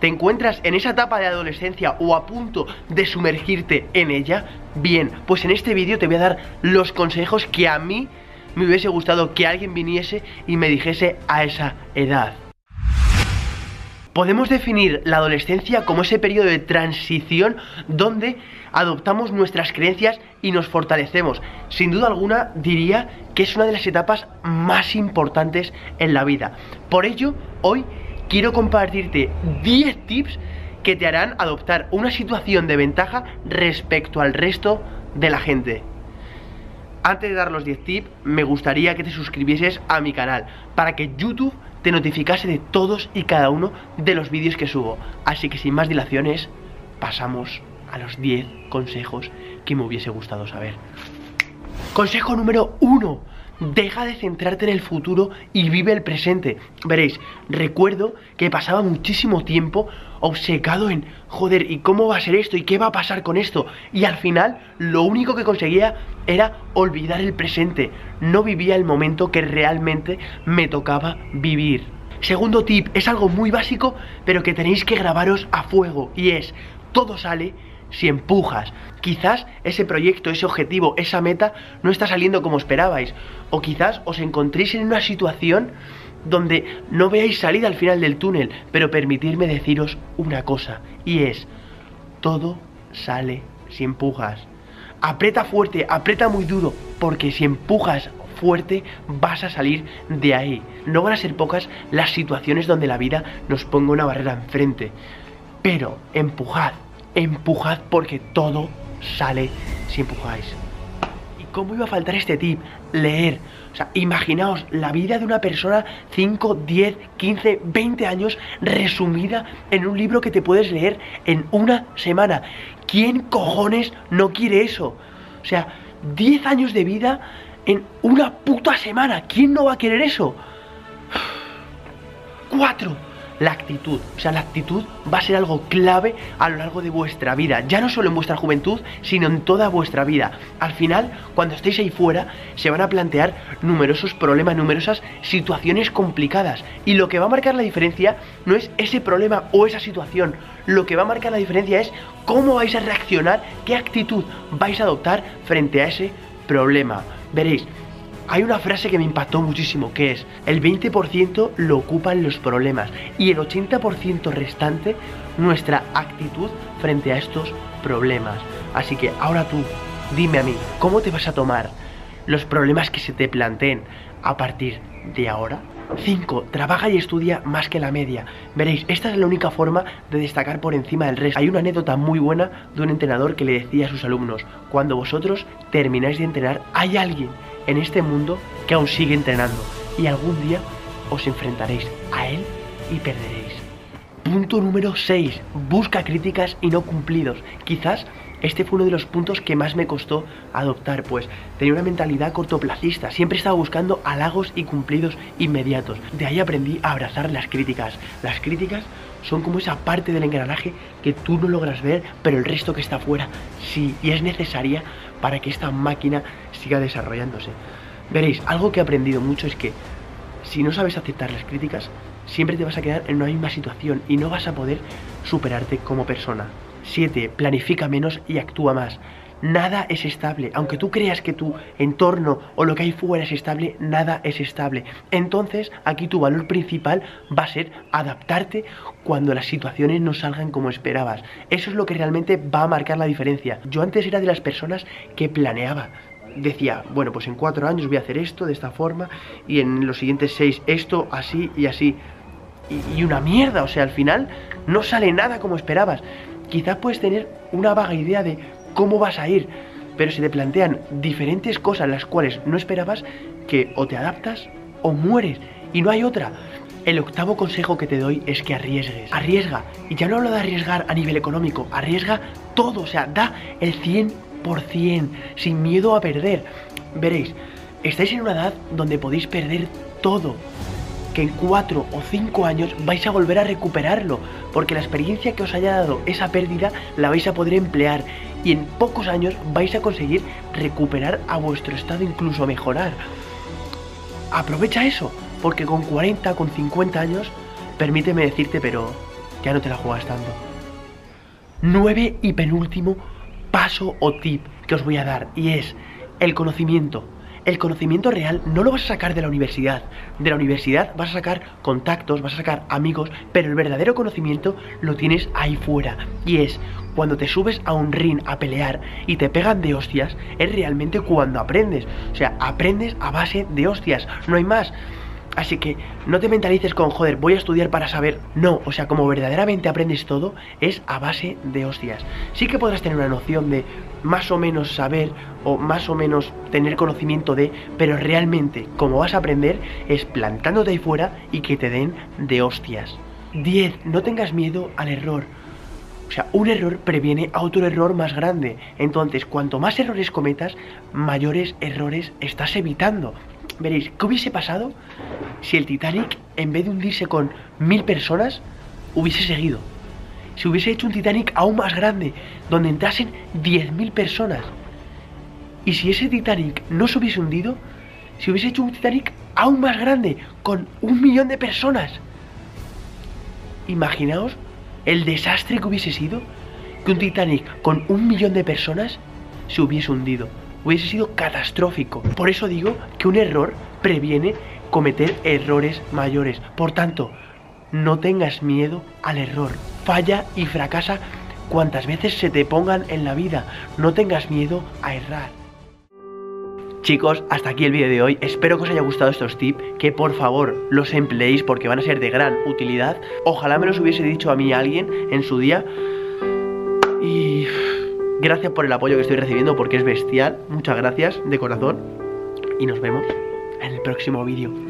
¿Te encuentras en esa etapa de adolescencia o a punto de sumergirte en ella? Bien, pues en este vídeo te voy a dar los consejos que a mí me hubiese gustado que alguien viniese y me dijese a esa edad. Podemos definir la adolescencia como ese periodo de transición donde adoptamos nuestras creencias y nos fortalecemos. Sin duda alguna diría que es una de las etapas más importantes en la vida. Por ello, hoy quiero compartirte 10 tips que te harán adoptar una situación de ventaja respecto al resto de la gente. Antes de dar los 10 tips, me gustaría que te suscribieses a mi canal para que YouTube te notificase de todos y cada uno de los vídeos que subo. Así que sin más dilaciones, pasamos a los 10 consejos que me hubiese gustado saber. Consejo número 1. Deja de centrarte en el futuro y vive el presente. Veréis, recuerdo que pasaba muchísimo tiempo obcecado en, joder, ¿y cómo va a ser esto? ¿Y qué va a pasar con esto? Y al final lo único que conseguía era olvidar el presente. No vivía el momento que realmente me tocaba vivir. Segundo tip, es algo muy básico, pero que tenéis que grabaros a fuego. Y es, todo sale si empujas. Quizás ese proyecto, ese objetivo, esa meta no está saliendo como esperabais. O quizás os encontréis en una situación donde no veáis salida al final del túnel, pero permitirme deciros una cosa, y es, todo sale si empujas. Aprieta fuerte, aprieta muy duro, porque si empujas fuerte vas a salir de ahí. No van a ser pocas las situaciones donde la vida nos ponga una barrera enfrente. Pero empujad, empujad porque todo sale si empujáis. ¿Y cómo iba a faltar este tip? Leer. O sea, imaginaos la vida de una persona 5, 10, 15, 20 años resumida en un libro que te puedes leer en una semana. ¿Quién cojones no quiere eso? O sea, 10 años de vida en una puta semana. ¿Quién no va a querer eso? 4 la actitud. O sea, la actitud va a ser algo clave a lo largo de vuestra vida. Ya no solo en vuestra juventud, sino en toda vuestra vida. Al final, cuando estéis ahí fuera, se van a plantear numerosos problemas, numerosas situaciones complicadas. Y lo que va a marcar la diferencia no es ese problema o esa situación. Lo que va a marcar la diferencia es cómo vais a reaccionar, qué actitud vais a adoptar frente a ese problema. Veréis, hay una frase que me impactó muchísimo, que es, el 20% lo ocupan los problemas y el 80% restante nuestra actitud frente a estos problemas. Así que ahora tú, dime a mí, ¿cómo te vas a tomar los problemas que se te planteen a partir de ahora? 5. Trabaja y estudia más que la media. Veréis, esta es la única forma de destacar por encima del resto. Hay una anécdota muy buena de un entrenador que le decía a sus alumnos, cuando vosotros termináis de entrenar, hay alguien en este mundo que aún sigue entrenando y algún día os enfrentaréis a él y perderéis. Punto número 6. Busca críticas y no cumplidos. Quizás este fue uno de los puntos que más me costó adoptar, pues tenía una mentalidad cortoplacista, siempre estaba buscando halagos y cumplidos inmediatos. De ahí aprendí a abrazar las críticas. Las críticas son como esa parte del engranaje que tú no logras ver, pero el resto que está afuera sí, y es necesaria para que esta máquina siga desarrollándose. Veréis, algo que he aprendido mucho es que si no sabes aceptar las críticas, siempre te vas a quedar en una misma situación y no vas a poder superarte como persona. 7. Planifica menos y actúa más. Nada es estable. Aunque tú creas que tu entorno o lo que hay fuera es estable, nada es estable. Entonces, aquí tu valor principal va a ser adaptarte cuando las situaciones no salgan como esperabas. Eso es lo que realmente va a marcar la diferencia. Yo antes era de las personas que planeaba decía, bueno, pues en cuatro años voy a hacer esto de esta forma y en los siguientes seis esto, así y así. Y, y, una mierda, o sea, al final no sale nada como esperabas. Quizás puedes tener una vaga idea de cómo vas a ir, pero se te plantean diferentes cosas las cuales no esperabas que o te adaptas o mueres y no hay otra. El octavo consejo que te doy es que arriesgues. Arriesga. Y ya no hablo de arriesgar a nivel económico, arriesga todo, o sea, da el 100% sin miedo a perder. Veréis, estáis en una edad donde podéis perder todo que en 4 o 5 años vais a volver a recuperarlo, porque la experiencia que os haya dado esa pérdida la vais a poder emplear y en pocos años vais a conseguir recuperar a vuestro estado, incluso mejorar. Aprovecha eso, porque con 40, con 50 años, permíteme decirte, pero ya no te la juegas tanto. Nueve y penúltimo paso o tip que os voy a dar y es el conocimiento. El conocimiento real no lo vas a sacar de la universidad. De la universidad vas a sacar contactos, vas a sacar amigos, pero el verdadero conocimiento lo tienes ahí fuera. Y es cuando te subes a un ring a pelear y te pegan de hostias, es realmente cuando aprendes. O sea, aprendes a base de hostias, no hay más. Así que no te mentalices con, joder, voy a estudiar para saber. No, o sea, como verdaderamente aprendes todo, es a base de hostias. Sí que podrás tener una noción de más o menos saber o más o menos tener conocimiento de, pero realmente, como vas a aprender, es plantándote ahí fuera y que te den de hostias. 10. No tengas miedo al error. O sea, un error previene a otro error más grande. Entonces, cuanto más errores cometas, mayores errores estás evitando. Veréis, ¿qué hubiese pasado si el Titanic, en vez de hundirse con mil personas, hubiese seguido? Si hubiese hecho un Titanic aún más grande, donde entrasen diez mil personas. Y si ese Titanic no se hubiese hundido, si hubiese hecho un Titanic aún más grande, con un millón de personas. Imaginaos el desastre que hubiese sido que un Titanic con un millón de personas se hubiese hundido hubiese sido catastrófico. Por eso digo que un error previene cometer errores mayores. Por tanto, no tengas miedo al error. Falla y fracasa cuantas veces se te pongan en la vida. No tengas miedo a errar. Chicos, hasta aquí el vídeo de hoy. Espero que os haya gustado estos tips, que por favor los empleéis porque van a ser de gran utilidad. Ojalá me los hubiese dicho a mí alguien en su día. Y Gracias por el apoyo que estoy recibiendo porque es bestial. Muchas gracias de corazón. Y nos vemos en el próximo vídeo.